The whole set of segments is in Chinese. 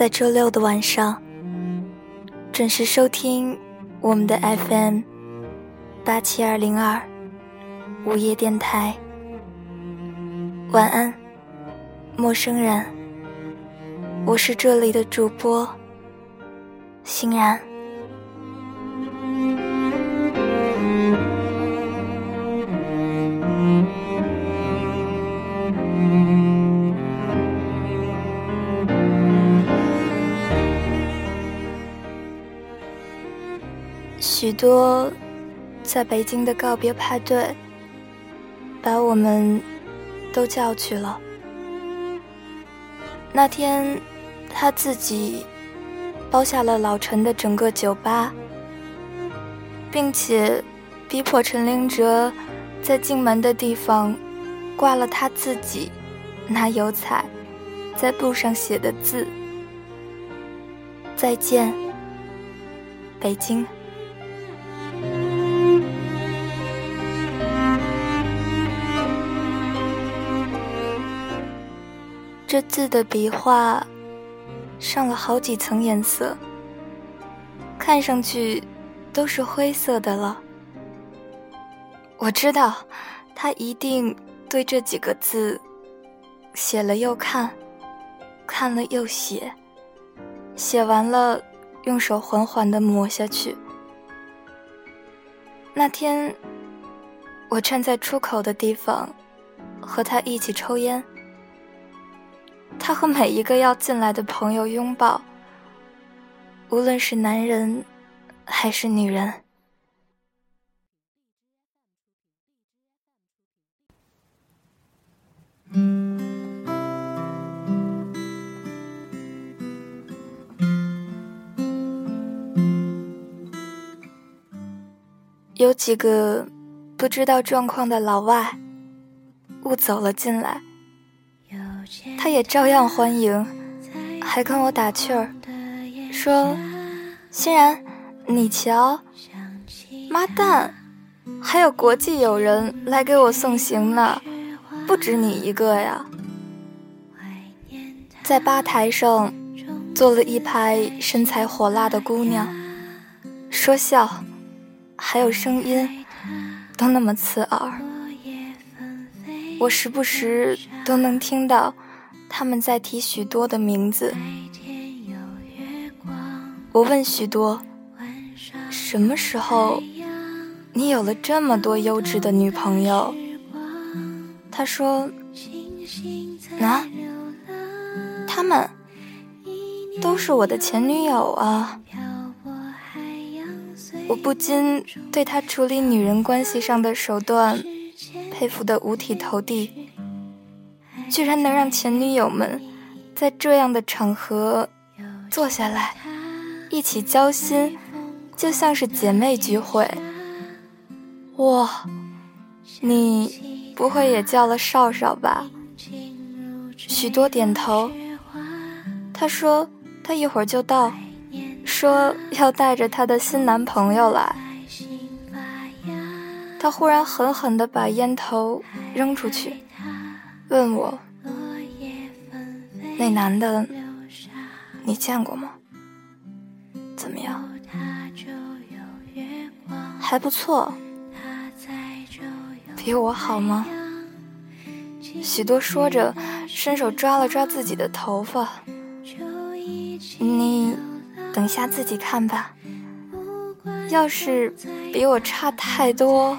在周六的晚上，准时收听我们的 FM 八七二零二午夜电台。晚安，陌生人。我是这里的主播，欣然。多在北京的告别派对，把我们都叫去了。那天，他自己包下了老陈的整个酒吧，并且逼迫陈灵哲在进门的地方挂了他自己拿油彩在布上写的字：“再见，北京。”这字的笔画上了好几层颜色，看上去都是灰色的了。我知道，他一定对这几个字写了又看，看了又写，写完了用手缓缓地抹下去。那天，我站在出口的地方，和他一起抽烟。他和每一个要进来的朋友拥抱，无论是男人还是女人。有几个不知道状况的老外误走了进来。也照样欢迎，还跟我打趣儿，说：“欣然，你瞧，妈蛋，还有国际友人来给我送行呢，不止你一个呀。”在吧台上坐了一排身材火辣的姑娘，说笑，还有声音，都那么刺耳，我时不时都能听到。他们在提许多的名字。我问许多：“什么时候你有了这么多优质的女朋友？”他说：“啊，他们都是我的前女友啊。”我不禁对他处理女人关系上的手段佩服得五体投地。居然能让前女友们在这样的场合坐下来一起交心，就像是姐妹聚会。哇，你不会也叫了少少吧？许多点头。他说他一会儿就到，说要带着他的新男朋友来。他忽然狠狠地把烟头扔出去，问我：“那男的，你见过吗？怎么样？还不错，比我好吗？”许多说着，伸手抓了抓自己的头发。你等下自己看吧。要是比我差太多，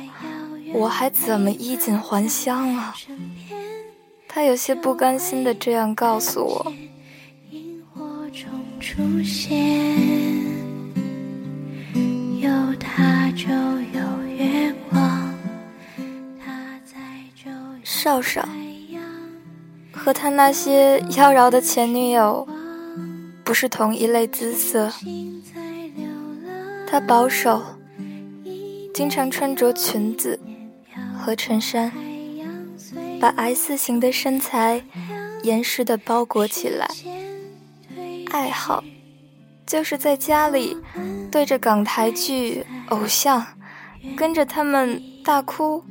我还怎么衣锦还乡啊？他有些不甘心的这样告诉我。少少和他那些妖娆的前女友不是同一类姿色。他保守，经常穿着裙子和衬衫，把 S 型的身材严实的包裹起来。爱好就是在家里对着港台剧偶像，跟着他们大哭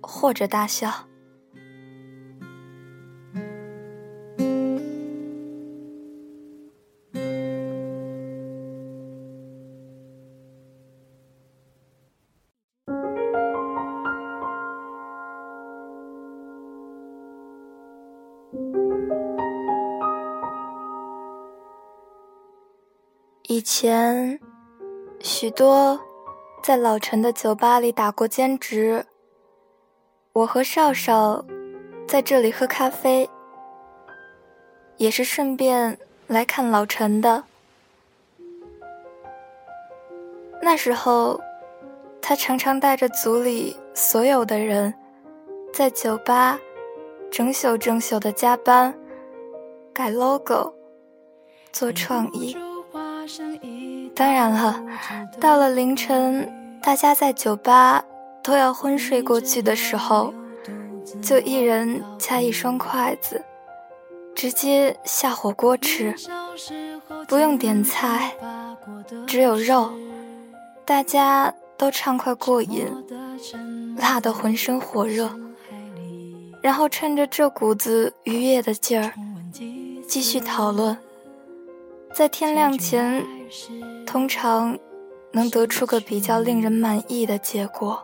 或者大笑。以前，许多在老陈的酒吧里打过兼职。我和少少在这里喝咖啡，也是顺便来看老陈的。那时候，他常常带着组里所有的人，在酒吧整宿整宿的加班，改 logo，做创意。当然了，到了凌晨，大家在酒吧都要昏睡过去的时候，就一人夹一双筷子，直接下火锅吃，不用点菜，只有肉，大家都畅快过瘾，辣得浑身火热，然后趁着这股子愉悦的劲儿，继续讨论。在天亮前，通常能得出个比较令人满意的结果。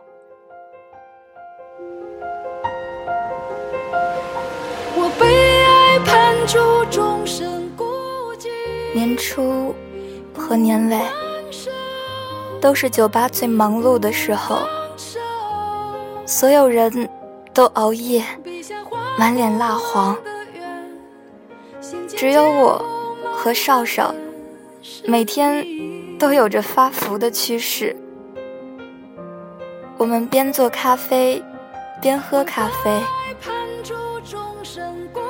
年初和年尾都是酒吧最忙碌的时候，所有人都熬夜，满脸蜡黄，只有我。和少少每天都有着发福的趋势。我们边做咖啡，边喝咖啡。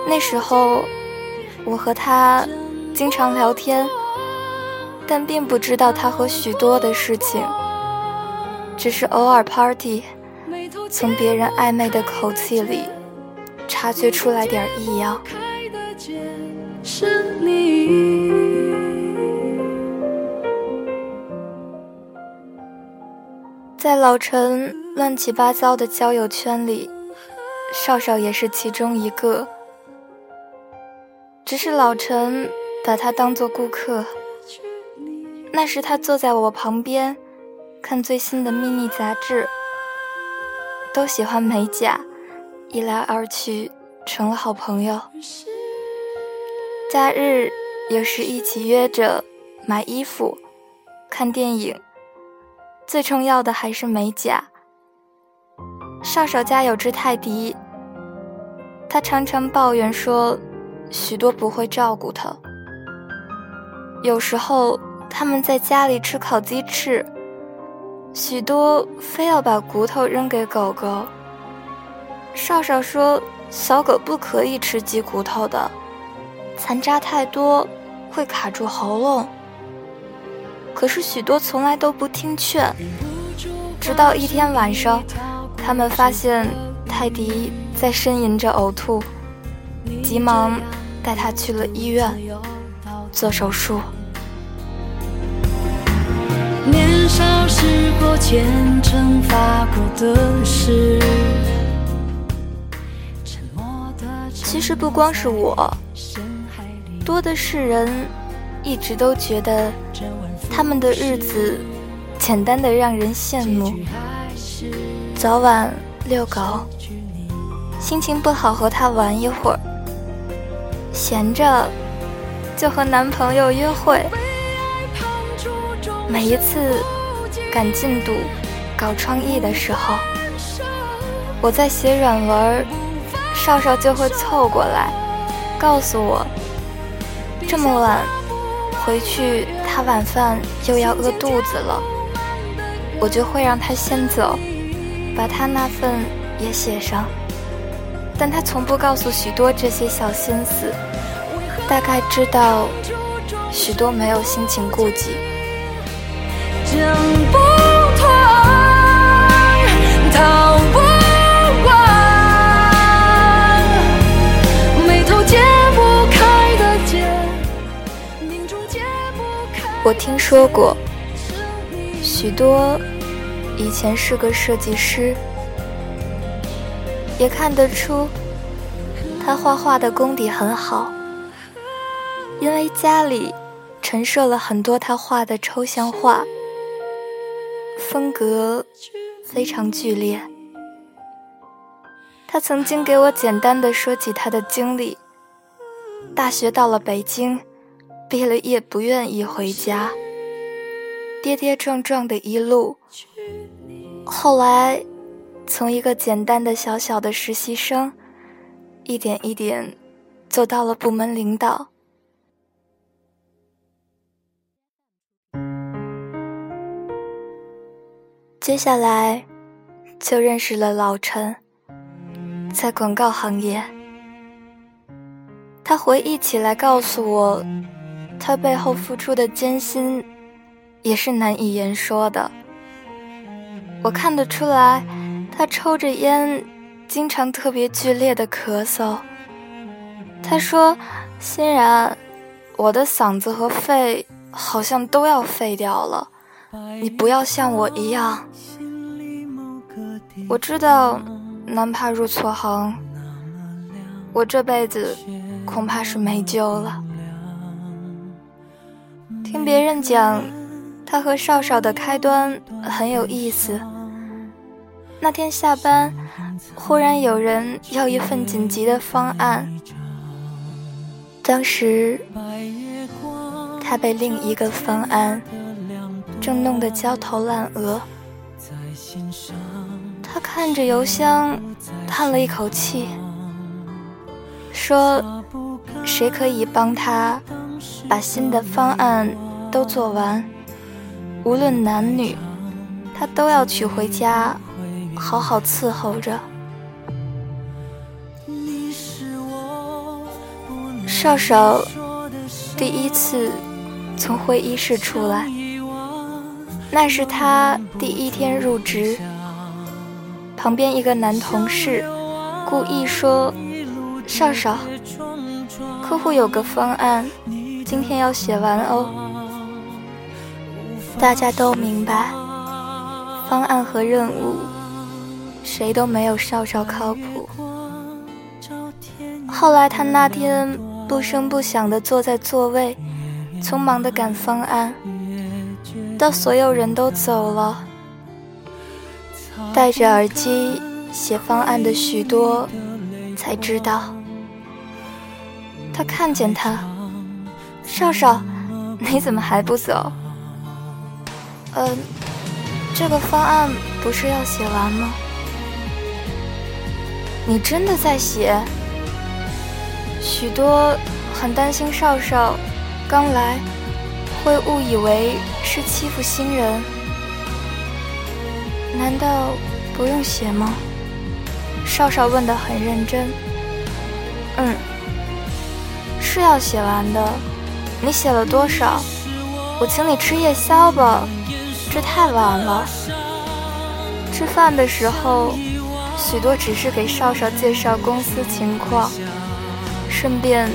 那时候，我和他经常聊天，但并不知道他和许多的事情，只是偶尔 party，从别人暧昧的口气里察觉出来点异样。在老陈乱七八糟的交友圈里，少少也是其中一个。只是老陈把他当做顾客。那时他坐在我旁边，看最新的秘密杂志。都喜欢美甲，一来二去成了好朋友。假日有时一起约着买衣服、看电影，最重要的还是美甲。少少家有只泰迪，他常常抱怨说许多不会照顾他。有时候他们在家里吃烤鸡翅，许多非要把骨头扔给狗狗。少少说小狗不可以吃鸡骨头的。残渣太多会卡住喉咙，可是许多从来都不听劝。直到一天晚上，他们发现泰迪在呻吟着呕吐，急忙带他去了医院做手术。年少时过虔诚发其实不光是我，多的是人，一直都觉得他们的日子简单的让人羡慕。早晚遛狗，心情不好和他玩一会儿，闲着就和男朋友约会。每一次赶进度、搞创意的时候，我在写软文，少少就会凑过来，告诉我这么晚回去，他晚饭又要饿肚子了，我就会让他先走。把他那份也写上，但他从不告诉许多这些小心思，大概知道许多没有心情顾及。我听说过许多。以前是个设计师，也看得出他画画的功底很好，因为家里陈设了很多他画的抽象画，风格非常剧烈。他曾经给我简单的说起他的经历：大学到了北京，毕了业不愿意回家，跌跌撞撞的一路。后来，从一个简单的小小的实习生，一点一点走到了部门领导。接下来，就认识了老陈，在广告行业。他回忆起来告诉我，他背后付出的艰辛，也是难以言说的。我看得出来，他抽着烟，经常特别剧烈的咳嗽。他说：“欣然，我的嗓子和肺好像都要废掉了，你不要像我一样。”我知道，男怕入错行，我这辈子恐怕是没救了。听别人讲，他和少少的开端很有意思。那天下班，忽然有人要一份紧急的方案。当时，他被另一个方案正弄得焦头烂额。他看着邮箱，叹了一口气，说：“谁可以帮他把新的方案都做完？无论男女，他都要娶回家。”好好伺候着。少少第一次从会议室出来，那是他第一天入职。旁边一个男同事故意说：“少少，客户有个方案，今天要写完哦。”大家都明白，方案和任务。谁都没有少少靠谱。后来他那天不声不响地坐在座位，匆忙地赶方案，到所有人都走了，戴着耳机写方案的许多才知道。他看见他，少少，你怎么还不走？嗯，这个方案不是要写完吗？你真的在写？许多很担心少少刚来会误以为是欺负新人，难道不用写吗？少少问得很认真。嗯，是要写完的。你写了多少？我请你吃夜宵吧，这太晚了。吃饭的时候。许多只是给少少介绍公司情况，顺便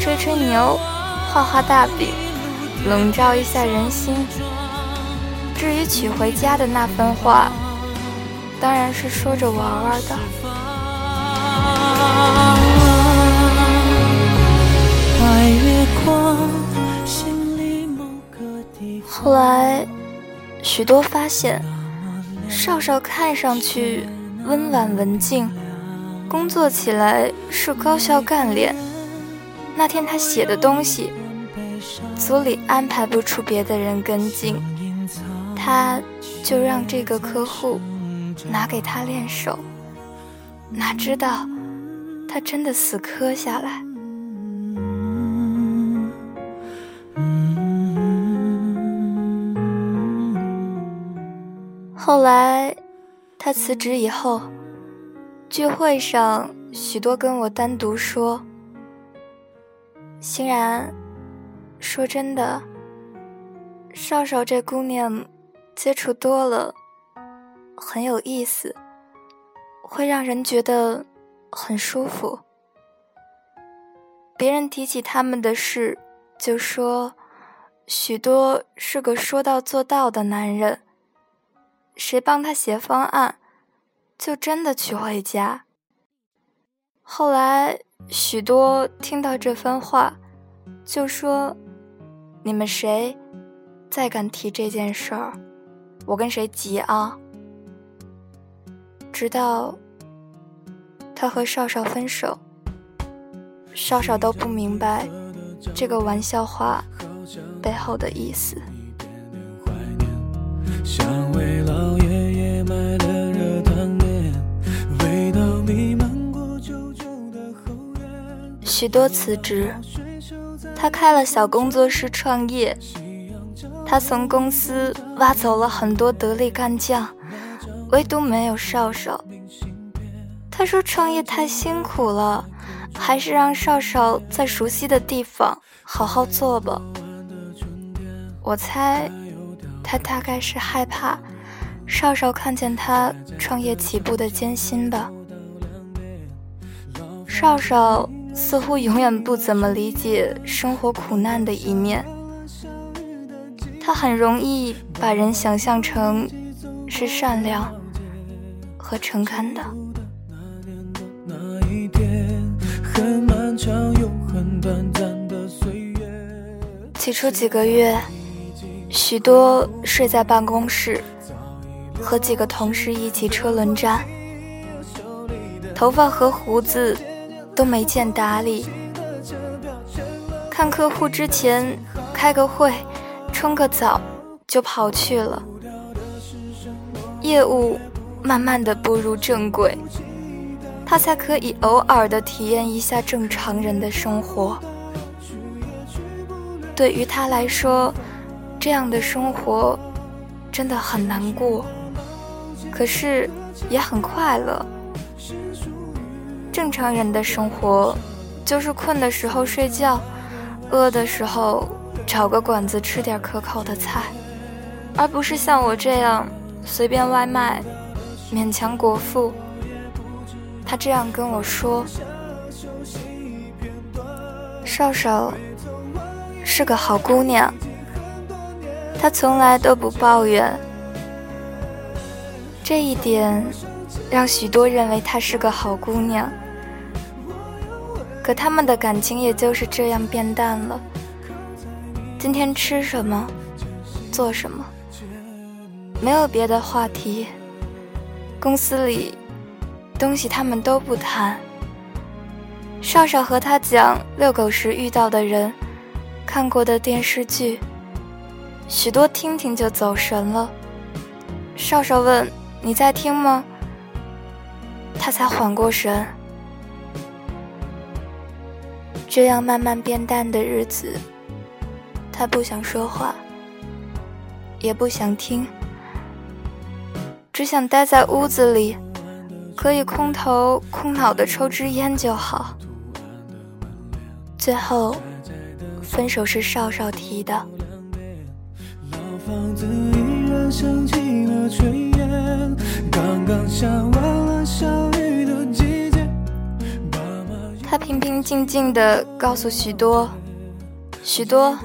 吹吹牛、画画大饼，笼罩一下人心。至于娶回家的那番话，当然是说着玩玩的。后来，许多发现，少少看上去温婉文静，工作起来是高效干练。那天他写的东西，组里安排不出别的人跟进，他就让这个客户拿给他练手。哪知道，他真的死磕下来。后来，他辞职以后，聚会上许多跟我单独说。欣然，说真的，少少这姑娘，接触多了，很有意思，会让人觉得很舒服。别人提起他们的事，就说许多是个说到做到的男人。谁帮他写方案，就真的娶回家。后来。许多听到这番话，就说：“你们谁再敢提这件事儿，我跟谁急啊！”直到他和少少分手，少少都不明白这个玩笑话背后的意思。想为老爷爷买的热汤面许多辞职，他开了小工作室创业。他从公司挖走了很多得力干将，唯独没有少少。他说创业太辛苦了，还是让少少在熟悉的地方好好做吧。我猜，他大概是害怕少少看见他创业起步的艰辛吧。少少。似乎永远不怎么理解生活苦难的一面，他很容易把人想象成是善良和诚恳的。起初几个月，许多睡在办公室，和几个同事一起车轮战，头发和胡子。都没见打理，看客户之前开个会，冲个澡就跑去了。业务慢慢的步入正轨，他才可以偶尔的体验一下正常人的生活。对于他来说，这样的生活真的很难过，可是也很快乐。正常人的生活，就是困的时候睡觉，饿的时候找个馆子吃点可口的菜，而不是像我这样随便外卖，勉强果腹。他这样跟我说：“少少是个好姑娘，她从来都不抱怨。”这一点让许多认为她是个好姑娘。可他们的感情也就是这样变淡了。今天吃什么，做什么，没有别的话题。公司里东西他们都不谈。少少和他讲遛狗时遇到的人，看过的电视剧，许多听听就走神了。少少问：“你在听吗？”他才缓过神。这样慢慢变淡的日子，他不想说话，也不想听，只想待在屋子里，可以空头空脑的抽支烟就好。最后，分手是少少提的。房子依然响起了炊烟，刚刚下完了小雨的季节。妈妈他平平静静地告诉许多，许多，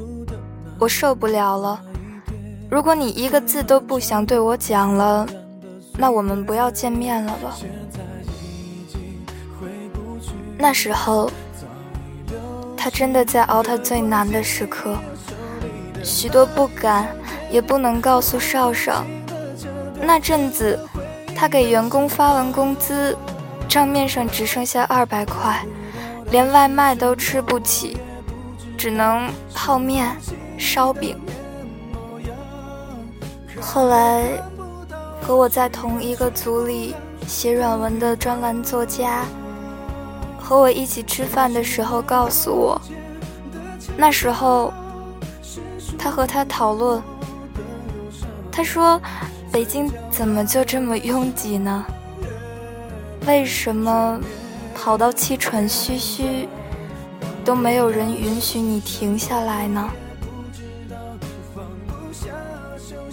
我受不了了。如果你一个字都不想对我讲了，那我们不要见面了吧。那时候，他真的在熬他最难的时刻，许多不敢也不能告诉少少。那阵子，他给员工发完工资，账面上只剩下二百块，连外卖都吃不起，只能泡面、烧饼。后来，和我在同一个组里写软文的专栏作家。和我一起吃饭的时候，告诉我，那时候他和他讨论，他说：“北京怎么就这么拥挤呢？为什么跑到气喘吁吁都没有人允许你停下来呢？”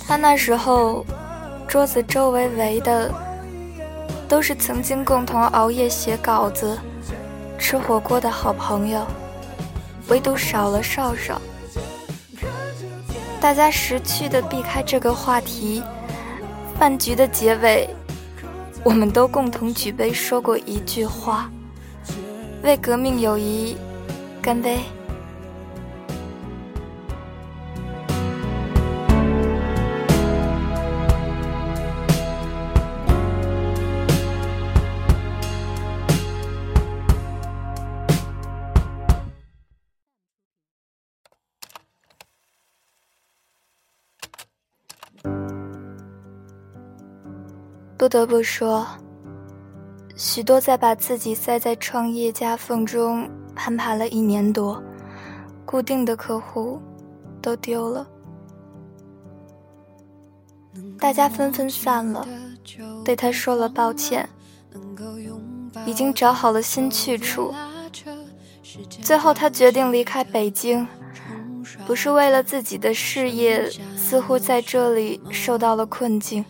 他那时候桌子周围围的都是曾经共同熬夜写稿子。吃火锅的好朋友，唯独少了少少。大家识趣的避开这个话题。饭局的结尾，我们都共同举杯说过一句话：为革命友谊，干杯。不得不说，许多在把自己塞在创业夹缝中攀爬了一年多，固定的客户都丢了，大家纷纷散了，对他说了抱歉，已经找好了新去处。最后，他决定离开北京，不是为了自己的事业，似乎在这里受到了困境。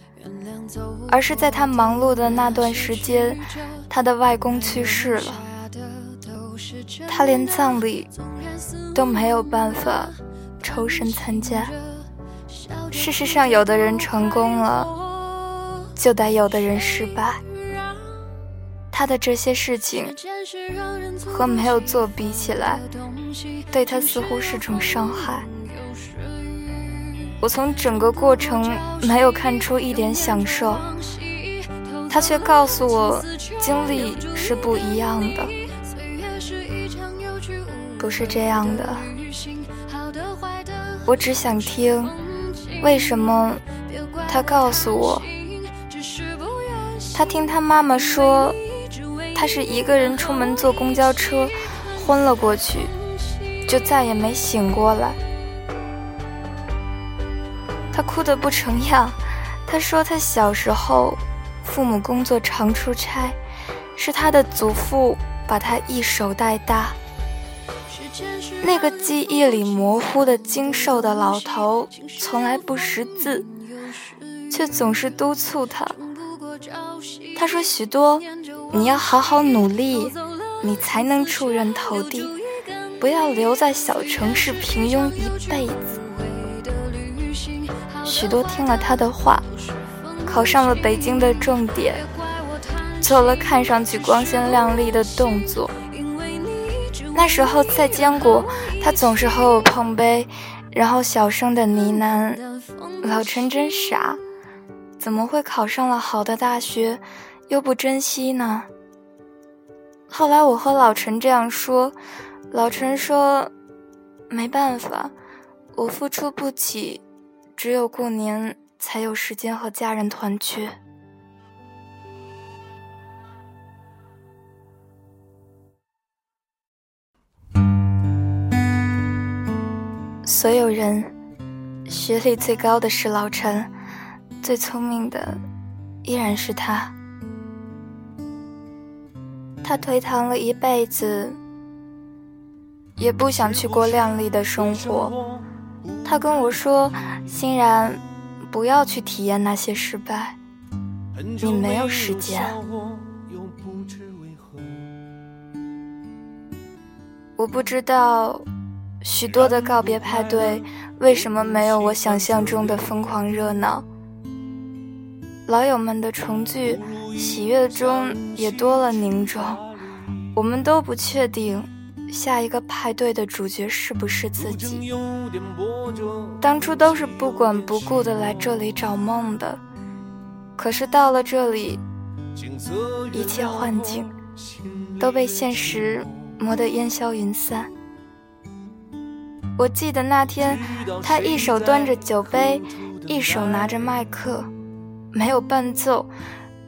而是在他忙碌的那段时间，他的外公去世了，他连葬礼都没有办法抽身参加。事实上，有的人成功了，就得有的人失败。他的这些事情和没有做比起来，对他似乎是种伤害。我从整个过程没有看出一点享受，他却告诉我，经历是不一样的，不是这样的。我只想听，为什么？他告诉我，他听他妈妈说，他是一个人出门坐公交车，昏了过去，就再也没醒过来。哭得不成样，他说他小时候，父母工作常出差，是他的祖父把他一手带大。那个记忆里模糊的精瘦的老头，从来不识字，却总是督促他。他说：“许多，你要好好努力，你才能出人头地，不要留在小城市平庸一辈子。”许多听了他的话，考上了北京的重点，做了看上去光鲜亮丽的动作。那时候在坚果，他总是和我碰杯，然后小声的呢喃：“老陈真傻，怎么会考上了好的大学，又不珍惜呢？”后来我和老陈这样说，老陈说：“没办法，我付出不起。”只有过年才有时间和家人团聚。所有人，学历最高的是老陈，最聪明的依然是他。他颓唐了一辈子，也不想去过靓丽的生活。他跟我说：“欣然，不要去体验那些失败，你没有时间。”我不知道，许多的告别派对为什么没有我想象中的疯狂热闹。老友们的重聚，喜悦中也多了凝重。我们都不确定下一个派对的主角是不是自己。当初都是不管不顾的来这里找梦的，可是到了这里，一切幻境都被现实磨得烟消云散。我记得那天，他一手端着酒杯，一手拿着麦克。没有伴奏，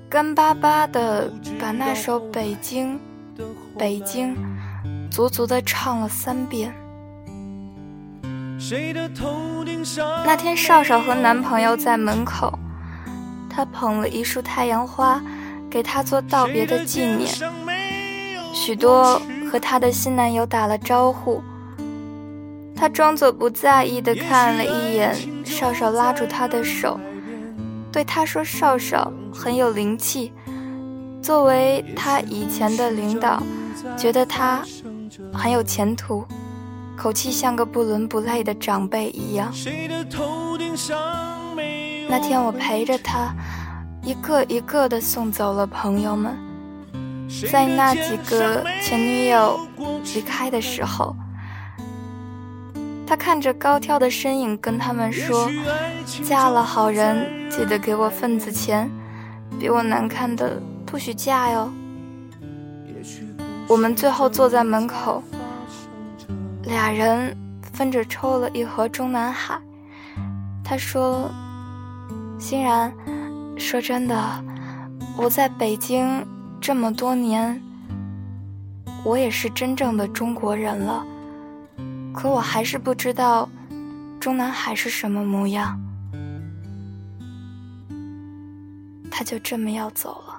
干巴巴的把那首《北京，北京》足足的唱了三遍。那天少少和男朋友在门口，他捧了一束太阳花，给他做道别的纪念。许多和他的新男友打了招呼，他装作不在意的看了一眼少少，拉住他的手。对他说：“少少很有灵气，作为他以前的领导，觉得他很有前途，口气像个不伦不类的长辈一样。”那天我陪着他，一个一个的送走了朋友们，在那几个前女友离开的时候。他看着高挑的身影，跟他们说：“嫁了好人，记得给我份子钱，比我难看的不许嫁哟。”我们最后坐在门口，俩人分着抽了一盒中南海。他说：“欣然，说真的，我在北京这么多年，我也是真正的中国人了。”可我还是不知道，中南海是什么模样。他就这么要走了。